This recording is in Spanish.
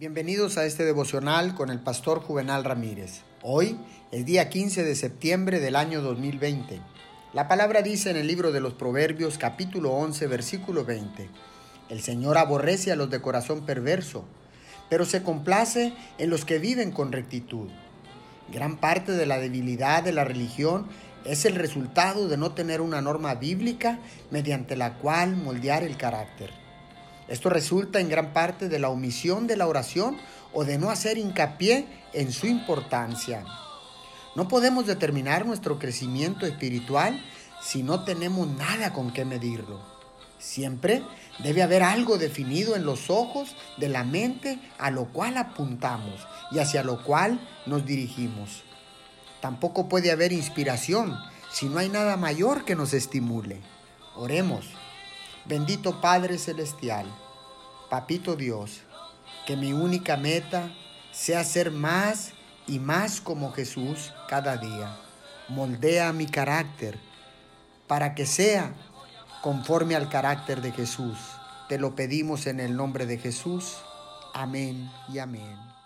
Bienvenidos a este devocional con el pastor Juvenal Ramírez. Hoy es día 15 de septiembre del año 2020. La palabra dice en el libro de los Proverbios capítulo 11 versículo 20, El Señor aborrece a los de corazón perverso, pero se complace en los que viven con rectitud. Gran parte de la debilidad de la religión es el resultado de no tener una norma bíblica mediante la cual moldear el carácter. Esto resulta en gran parte de la omisión de la oración o de no hacer hincapié en su importancia. No podemos determinar nuestro crecimiento espiritual si no tenemos nada con qué medirlo. Siempre debe haber algo definido en los ojos de la mente a lo cual apuntamos y hacia lo cual nos dirigimos. Tampoco puede haber inspiración si no hay nada mayor que nos estimule. Oremos. Bendito Padre Celestial, Papito Dios, que mi única meta sea ser más y más como Jesús cada día. Moldea mi carácter para que sea conforme al carácter de Jesús. Te lo pedimos en el nombre de Jesús. Amén y amén.